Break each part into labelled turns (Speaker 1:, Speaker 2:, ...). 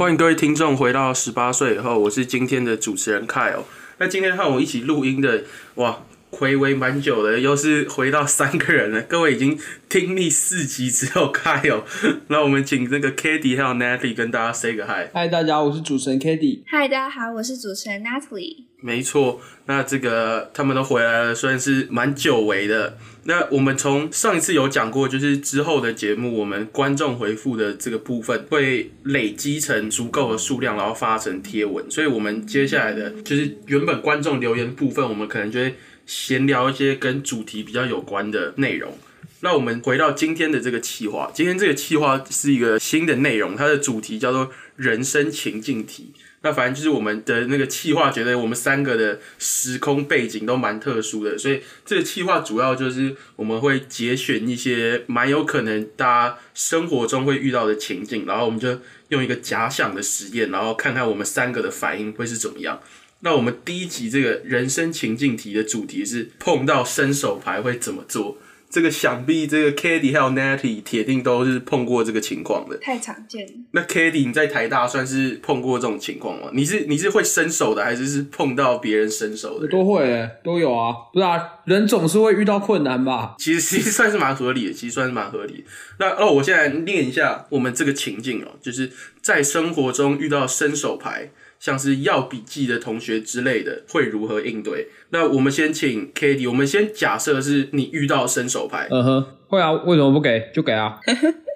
Speaker 1: 欢迎各位听众回到十八岁以后，我是今天的主持人 Kyle。那今天和我一起录音的，哇，回违蛮久的，又是回到三个人了。各位已经听腻四集之后 Kyle，那我们请这个 k a t i e 还有 Natalie 跟大家 say 个 hi。
Speaker 2: 嗨，大家好，我是主持人 k a t i e
Speaker 3: 嗨，大家好，我是主持人 Natalie。
Speaker 1: 没错，那这个他们都回来了，算是蛮久违的。那我们从上一次有讲过，就是之后的节目，我们观众回复的这个部分会累积成足够的数量，然后发成贴文。所以，我们接下来的就是原本观众留言部分，我们可能就会闲聊一些跟主题比较有关的内容。那我们回到今天的这个企划，今天这个企划是一个新的内容，它的主题叫做人生情境题。那反正就是我们的那个企划，觉得我们三个的时空背景都蛮特殊的，所以这个企划主要就是我们会节选一些蛮有可能大家生活中会遇到的情境，然后我们就用一个假想的实验，然后看看我们三个的反应会是怎么样。那我们第一集这个人生情境题的主题是碰到伸手牌会怎么做？这个想必这个 k a t i e 还有 Natty 铁定都是碰过这个情况的，
Speaker 3: 太常见了。
Speaker 1: 那 k a t i e 你在台大算是碰过这种情况吗？你是你是会伸手的，还是是碰到别人伸手的？
Speaker 2: 都会，都有啊。不是啊，人总是会遇到困难吧？
Speaker 1: 其实其实算是蛮合理的，其实算是蛮合理。那哦，我现在念一下我们这个情境哦，就是在生活中遇到伸手牌。像是要笔记的同学之类的，会如何应对？那我们先请 k a t i e 我们先假设是你遇到伸手牌，
Speaker 2: 嗯哼，会啊，为什么不给？就给啊！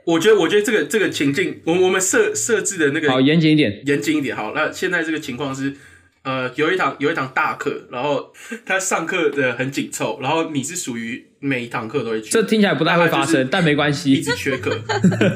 Speaker 1: 我觉得，我觉得这个这个情境，我我们设设置的那个
Speaker 2: 好严谨一点，
Speaker 1: 严谨一点。好，那现在这个情况是。呃，有一堂有一堂大课，然后他上课的很紧凑，然后你是属于每一堂课都会去。
Speaker 2: 这听起来不太会发生，但没关系。
Speaker 1: 一直缺课，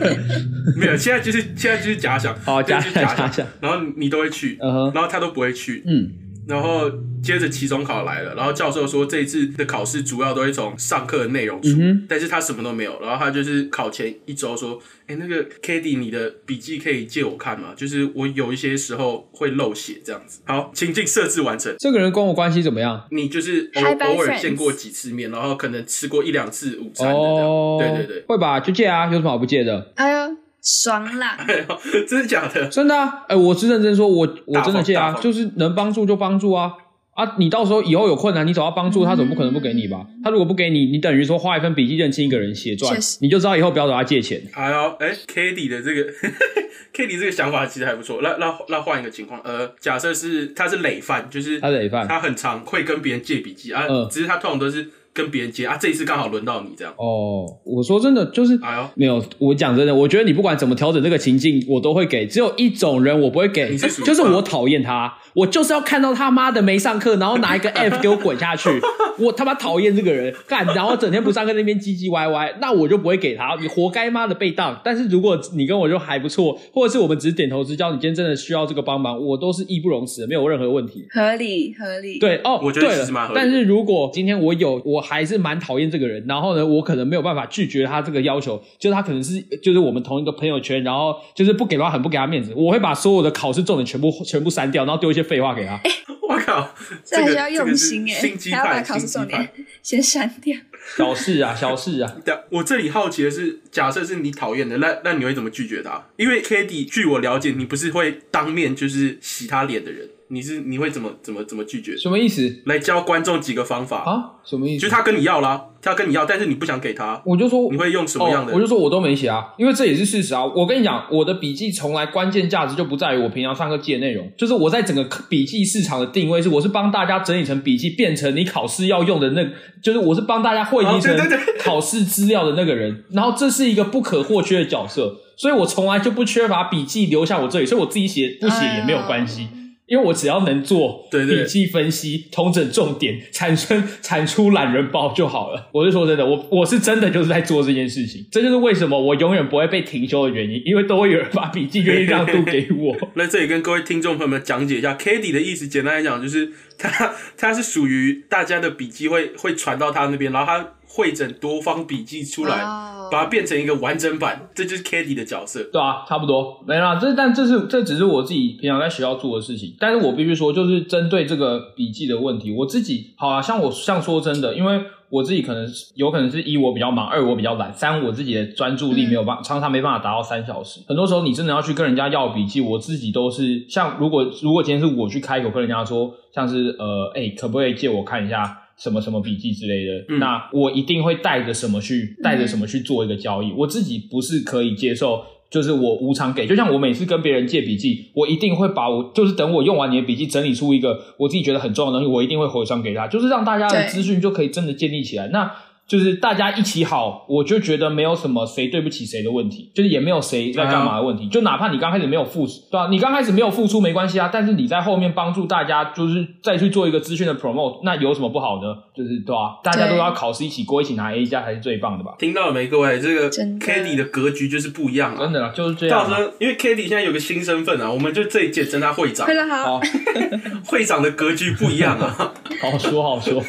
Speaker 1: 没有。现在就是现在就是假想，
Speaker 2: 好假假
Speaker 1: 想，然后你都会去，然后他都不会去，嗯。然后接着期中考来了，然后教授说这一次的考试主要都会从上课的内容出，但是他什么都没有，然后他就是考前一周说，哎，那个 k a t i e 你的笔记可以借我看吗？就是我有一些时候会漏写这样子。好，情境设置完成。
Speaker 2: 这个人跟我关系怎么样？
Speaker 1: 你就是偶偶尔见过几次面，然后可能吃过一两次午餐的这样。对对对，
Speaker 2: 会吧？就借啊，有什么好不借的？
Speaker 3: 哎呀。爽啦！
Speaker 1: 真的假的？
Speaker 2: 真的啊！哎，我是认真说，我我真的借啊，就是能帮助就帮助啊啊！你到时候以后有困难，你找他帮助，他总不可能不给你吧？他如果不给你，你等于说画一份笔记认清一个人写传，你就知道以后不要找他借钱。
Speaker 1: 哎呦，哎 k a t i e 的这个 k a t i e 这个想法其实还不错。那那那换一个情况，呃，假设是他是累犯，就是
Speaker 2: 他累犯，
Speaker 1: 他很常会跟别人借笔记啊，只是他通常都是。跟别人接啊，这一次刚好轮到你这样。
Speaker 2: 哦，我说真的，就是哎呦，没有，我讲真的，我觉得你不管怎么调整这个情境，我都会给。只有一种人我不会给，就是我讨厌他。我就是要看到他妈的没上课，然后拿一个 F 给我滚下去。我他妈讨厌这个人，干，然后整天不上课那边唧唧歪歪，那我就不会给他。你活该妈的被当。但是如果你跟我就还不错，或者是我们只是点头之交，你今天真的需要这个帮忙，我都是义不容辞，没有任何问题。
Speaker 3: 合理合理。
Speaker 2: 对哦，
Speaker 1: 我觉得是蛮合理。
Speaker 2: 但是如果今天我有，我还是蛮讨厌这个人，然后呢，我可能没有办法拒绝他这个要求，就是他可能是就是我们同一个朋友圈，然后就是不给他很不给他面子，我会把所有的考试重点全部全部删掉，然后丢一些废话给他。
Speaker 1: 我靠，
Speaker 3: 这还是要用心哎，
Speaker 1: 还
Speaker 3: 要把考试重点先删掉。
Speaker 2: 小事啊，小事 啊。
Speaker 1: 我这里好奇的是，假设是你讨厌的，那那你会怎么拒绝他？因为 k a t i e 据我了解，你不是会当面就是洗他脸的人。你是你会怎么怎么怎么拒绝？
Speaker 2: 什么意思？
Speaker 1: 来教观众几个方法
Speaker 2: 啊？什么意思？
Speaker 1: 就他跟你要啦，他跟你要，但是你不想给他，
Speaker 2: 我就说
Speaker 1: 你会用什么样的？
Speaker 2: 我就说我都没写啊，因为这也是事实啊。我跟你讲，我的笔记从来关键价值就不在于我平常上课记的内容，就是我在整个笔记市场的定位是，我是帮大家整理成笔记，变成你考试要用的那，就是我是帮大家汇集成考试资料的那个人。然后这是一个不可或缺的角色，所以我从来就不缺乏笔记留下我这里，所以我自己写不写也没有关系。因为我只要能做笔记分析、通整重点、产生产出懒人包就好了。我是说真的，我我是真的就是在做这件事情。这就是为什么我永远不会被停休的原因，因为都会有人把笔记愿意让渡给我。
Speaker 1: 那这里跟各位听众朋友们讲解一下 k a t e 的意思，简单来讲就是他他是属于大家的笔记会会传到他那边，然后他汇整多方笔记出来，
Speaker 3: 哦
Speaker 1: 把它变成一个完整版，这就是 k a t i e 的角色。
Speaker 2: 对啊，差不多没啦。这但这是这只是我自己平常在学校做的事情，但是我必须说，就是针对这个笔记的问题，我自己好啊，像我像说真的，因为我自己可能有可能是一我比较忙，二我比较懒，三我自己的专注力没有办法，常常没办法达到三小时。很多时候你真的要去跟人家要笔记，我自己都是像如果如果今天是我去开口跟人家说，像是呃，哎、可不可以借我看一下？什么什么笔记之类的，
Speaker 1: 嗯
Speaker 2: 那我一定会带着什么去带着什么去做一个交易。我自己不是可以接受，就是我无偿给，就像我每次跟别人借笔记，我一定会把我就是等我用完你的笔记，整理出一个我自己觉得很重要的东西，我一定会回传给他，就是让大家的资讯就可以真的建立起来。那就是大家一起好，我就觉得没有什么谁对不起谁的问题，就是也没有谁在干嘛的问题。就哪怕你刚开始没有付出，对吧、你刚开始没有付出没关系啊，但是你在后面帮助大家，就是再去做一个资讯的 promote，那有什么不好呢？就是对吧、大家都要考试一起过，一起拿 A 加才是最棒的吧？
Speaker 1: 听到了没，各位？这个 k a t i e 的格局就是不一样啊。
Speaker 2: 真的啦，就是这样啊。
Speaker 1: 到时候，因为 k a t i e 现在有个新身份啊，我们就这一届称他会长
Speaker 3: 会。长，好，
Speaker 1: 会长的格局不一样啊。
Speaker 2: 好 说好说，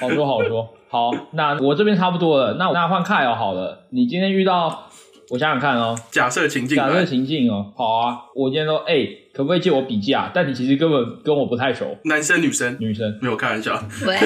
Speaker 2: 好说好说。好，那我这边差不多了，那那换 Kyle 好了。你今天遇到，我想想看哦，
Speaker 1: 假设情境
Speaker 2: 假设，情境哦，好啊，我今天说，哎、可不可以借我笔记啊？但你其实根本跟我不太熟，
Speaker 1: 男生女生
Speaker 2: 女生。
Speaker 1: 没有开玩笑。
Speaker 3: 喂，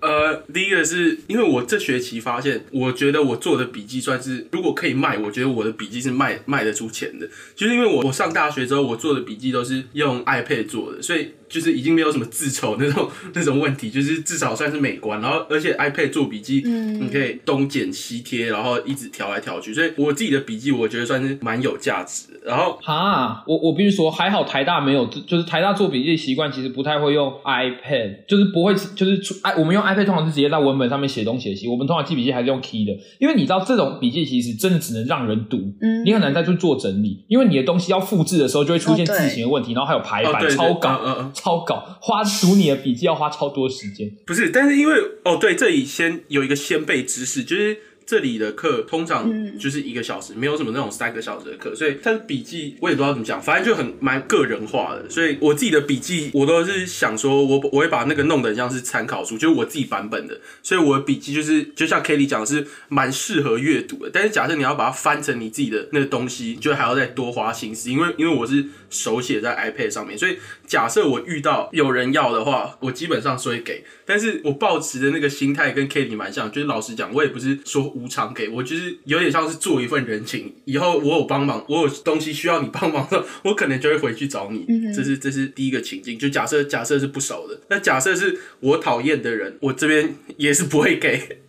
Speaker 1: 呃，第一个是因为我这学期发现，我觉得我做的笔记算是，如果可以卖，我觉得我的笔记是卖卖得出钱的。就是因为我我上大学之后，我做的笔记都是用 iPad 做的，所以就是已经没有什么字丑那种 那种问题，就是至少算是美观。然后而且 iPad 做笔记，
Speaker 3: 嗯。
Speaker 1: 你可以东剪西贴，然后一直调来调去，所以我自己的笔记我觉得算是蛮有价值的。然后
Speaker 2: 哈，我我必须说，还好台大没有，就是台大做笔记的习惯，其实不太会用 iPad，就是不会，就是出哎，我们用 iPad 通常是直接在文本上面写东写西，我们通常记笔记还是用 key 的，因为你知道这种笔记其实真的只能让人读，
Speaker 3: 嗯。
Speaker 2: 你很难再去做整理，因为你的东西要复制的时候就会出现字形的问题，然后还有排版、超稿、
Speaker 1: 嗯嗯
Speaker 2: 超稿，花读你的笔记要花超多时间。
Speaker 1: 不是，但是因为哦，对，这里先有一个先辈知识，就是这里的课通常
Speaker 3: 嗯
Speaker 1: 就是一个小时，没有什么那种三个小时的课，所以他的笔记我也不知道怎么讲，反正就很蛮个人化的。所以我自己的笔记，我都是想说我我会把那个弄得很像是参考书，就是我自己版本的，所以我的笔记就是就像 Kelly 讲的是蛮适合阅读的。但是假设你要把它翻成你自己的那个东西，就还要再多花心思，因为因为我是手写在 iPad 上面，所以假设我遇到有人要的话，我基本上是会给。但是我抱持的那个心态跟 Kitty 蛮像，就是老实讲，我也不是说无偿给，我就是有点像是做一份人情。以后我有帮忙，我有东西需要你帮忙的时候，我可能就会回去找你。
Speaker 3: 嗯
Speaker 1: 这是这是第一个情境。就假设假设是不熟的，那假设是我讨厌的人，我这边也是不会给。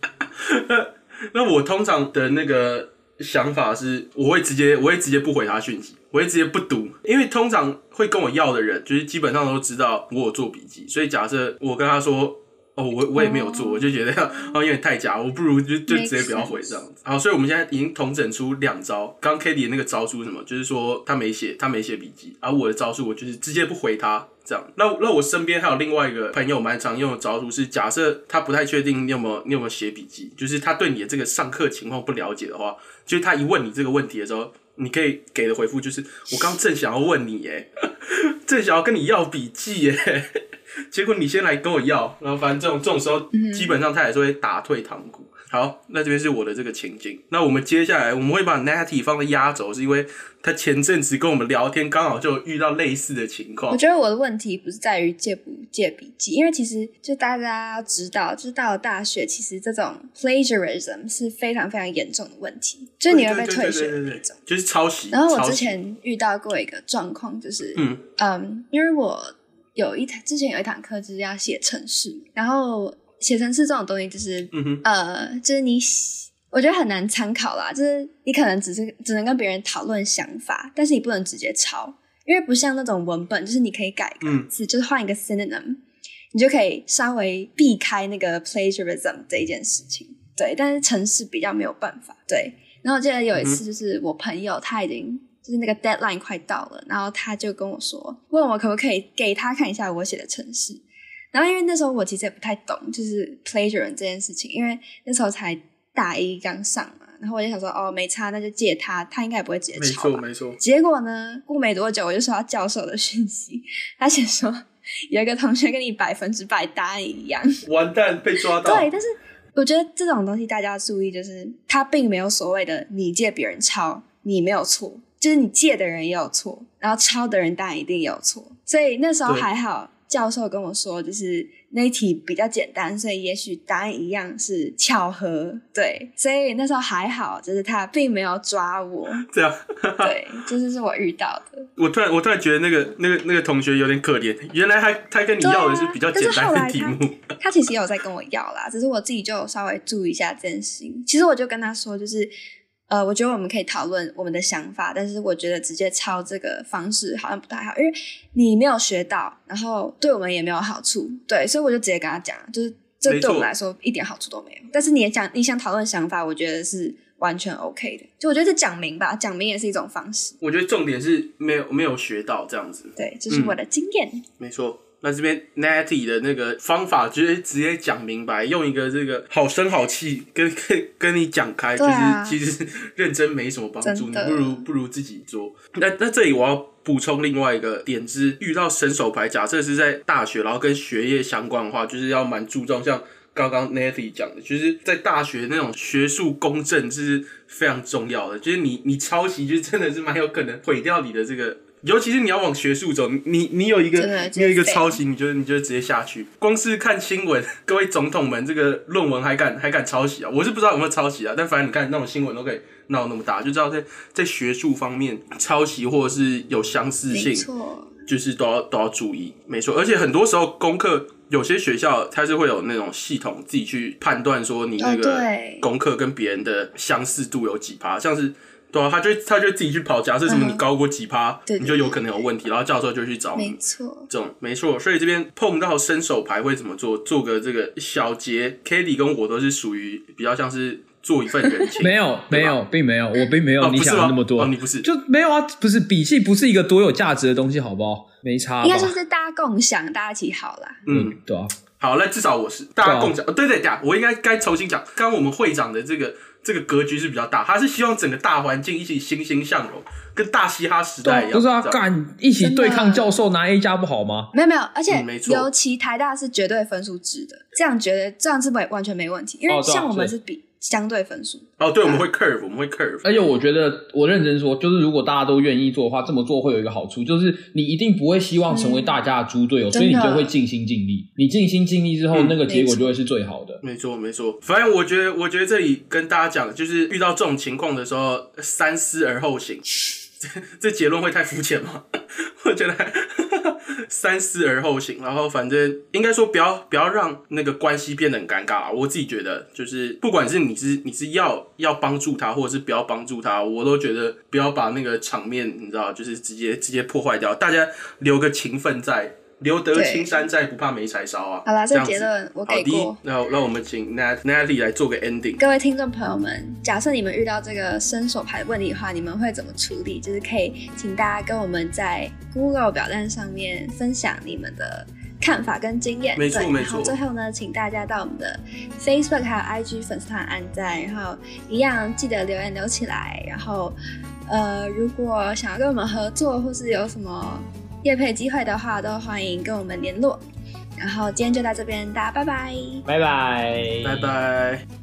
Speaker 1: 那 那我通常的那个想法是，我会直接我会直接不回他讯息，我会直接不读，因为通常会跟我要的人，就是基本上都知道我有做笔记，所以假设我跟他说。哦，我我也没有做，
Speaker 3: 哦
Speaker 1: 我就觉得哦有点太假，我不如就就直接不要回这样子。好，所以我们现在已经统整出两招。刚 k a t i e 的那个招数是什么？就是说他没写，他没写笔记，而我的招数我就是直接不回他这样。那那我身边还有另外一个朋友蛮常用的招数是，假设他不太确定你有没有你有没有写笔记，就是他对你的这个上课情况不了解的话，就是他一问你这个问题的时候，你可以给的回复就是我刚正想要问你耶，正想要跟你要笔记耶。结果你先来跟我要，然后反正这种这种时候，基本上他也是会打退堂鼓。好，那这边是我的这个情境。那我们接下来我们会把 Natty 放在压轴，是因为他前阵子跟我们聊天，刚好就遇到类似的情况
Speaker 3: 我。觉得我的问题不是在于借不借笔记，因为其实就大家要知道，就是到了大学，其实这种 plagiarism 是非常非常严重的问题，就是你会被退学的那种。
Speaker 1: 就是抄袭。
Speaker 3: 然后我之前遇到过一个状况，就是
Speaker 1: 嗯
Speaker 3: 嗯，因为我有一堂之前有一堂课就是要写程式，然后写程式这种东西就是
Speaker 1: 嗯
Speaker 3: 呃，就是你，我觉得很难参考啦。就是你可能只是只能跟别人讨论想法，但是你不能直接抄，因为不像那种文本，就是你可以改个字，就是换一个 synonym，你就可以稍微避开那个 plagiarism 这一件事情。对，但是城市比较没有办法。对，然后我记得有一次，就是我朋友他已经。就是那个 deadline 快到了，然后他就跟我说，问我可不可以给他看一下我写的程式。然后因为那时候我其实也不太懂，就是 plagiarism 这件事情，因为那时候才大一刚上嘛，然后我就想说，哦，没差，那就借他，他应该也不会直接
Speaker 1: 没
Speaker 3: 抄吧。
Speaker 1: 错没错。
Speaker 3: 结果呢，过没多久我就收到教授的讯息，他写说有一个同学跟你百分之百答案一样。
Speaker 1: 完蛋，被抓到。
Speaker 3: 对，但是我觉得这种东西大家要注意，就是他并没有所谓的你借别人抄，你没有错，就是你借的人也有错，然后抄的人当然一定也有错。所以那时候还好，教授跟我说，就是那一题比较简单，所以也许答案一样是巧合。对，所以那时候还好，就是他并没有抓我。
Speaker 1: 这样，
Speaker 3: 对，这就是我遇到的。
Speaker 1: 我突然我突然觉得那个那个那个同学有点可怜，原来他他跟你要的是比较简单的题目。
Speaker 3: 他其实也有在跟我要啦，只是我自己就稍微注意一下这件事情。其实我就跟他说，就是呃，我觉得我们可以讨论我们的想法，但是我觉得直接抄这个方式好像不太好，因为你没有学到，然后对我们也没有好处。对，所以我就直接跟他讲，就是这对我们来说一点好处都没有。但是你也讲你想讨论想法，我觉得是完全 OK 的。就我觉得这讲明吧，讲明也是一种方式。
Speaker 1: 我觉得重点是没有没有学到这样子，
Speaker 3: 对，这是我的经验。
Speaker 1: 没错。那这边 Natty 的那个方法，就是直接讲明白，用一个这个好声好气跟 跟跟你讲开，
Speaker 3: 啊
Speaker 1: 就是其实认真没什么帮助，你不如不如自己做。那那这里我要补充另外一个点是，遇到神手牌，假设是在大学，然后跟学业相关的话，就是要蛮注重像。刚刚 Natty 讲的，就是在大学那种学术公正是非常重要的，就是你你抄袭，就真的是蛮有可能毁掉你的这个，尤其是你要往学术走，你你有一个你有一个抄袭，你就你就直接下去。光是看新闻，各位总统们这个论文还敢还敢抄袭啊？我是不知道有没有抄袭啊，但反正你看那种新闻都可以闹那么大，就知道在在学术方面抄袭或者是有相似
Speaker 3: 没
Speaker 1: 性，
Speaker 3: 错，
Speaker 1: 就是都要都要注意，没错。而且很多时候功课，有些学校它是会有那种系统自己去判断说你那
Speaker 3: 哦
Speaker 1: 个功课跟别人的相似度有几趴，像是对啊，他就他就自己去跑，假设什么
Speaker 3: 嗯
Speaker 1: 你高过几趴，你就有可能有问题，然后教授就去找你
Speaker 3: 没。错。
Speaker 1: 这种没错，所以这边碰到伸手牌会怎么做？做个这个小结 k a t i e 跟我都是属于比较像是做一份人情，
Speaker 2: 没有，没有，并没有，我并没有
Speaker 1: 哦，
Speaker 2: 你
Speaker 1: 不是吗？
Speaker 2: 想的那么多，
Speaker 1: 哦，你不是，
Speaker 2: 就没有啊，不是笔记不是一个多有价值的东西，好不好？没差吧？
Speaker 3: 应该说是大家共享，大家一起好啦。
Speaker 1: 嗯，
Speaker 2: 对啊，
Speaker 1: 好，那至少我是大家共享。哦，对对对，我应该该重新讲。刚刚我们会长的这个这个格局是比较大，他是希望整个大环境一起欣欣向荣，跟大嘻哈时代一样。
Speaker 2: 不是啊，
Speaker 1: 这样
Speaker 2: 干一起对抗教授拿 A 加不好吗？
Speaker 3: 没有没有，而且
Speaker 1: 嗯
Speaker 3: 尤其台大是绝对分数制的，这样觉得这样是没完全没问题，因为像我们
Speaker 2: 是
Speaker 3: 是比相对分数，
Speaker 1: 哦，对，我们会 curve，我们会 curve。
Speaker 2: 而且我觉得，我认真说，就是如果大家都愿意做的话，这么做会有一个好处，就是你一定不会希望成为大家的猪队友，
Speaker 3: 嗯
Speaker 2: 所以你就会尽心尽力。你尽心尽力之后，
Speaker 1: 嗯
Speaker 2: 那个结果就会是最好的。
Speaker 1: 没错，没错。反正我觉得，我觉得这里跟大家讲，就是遇到这种情况的时候，三思而后行。这 这结论会太肤浅吗？我觉得三思而后行，然后反正应该说不要不要让那个关系变得很尴尬。我自己觉得，就是不管是你是你是要要帮助他，或者是不要帮助他，我都觉得不要把那个场面你知道，就是直接直接破坏掉。大家留个情分在，留得青山在，不怕没柴烧啊。
Speaker 3: 好啦，这结论我给过。，
Speaker 1: 那那我们请 Nat Natalie 来做个 ending。
Speaker 3: 各位听众朋友们，假设你们遇到这个伸手牌的问题的话，你们会怎么处理？就是可以请大家跟我们在 Google 表单上面分享你们的看法跟经验。对
Speaker 1: 没错没错
Speaker 3: 然后最后呢，请大家到我们的 Facebook 还有 IG 粉丝团按赞，然后一样记得留言留起来。然后呃，如果想要跟我们合作或是有什么业配机会的话，都欢迎跟我们联络。然后今天就到这边，大家拜拜。
Speaker 2: 拜拜，
Speaker 1: 拜拜。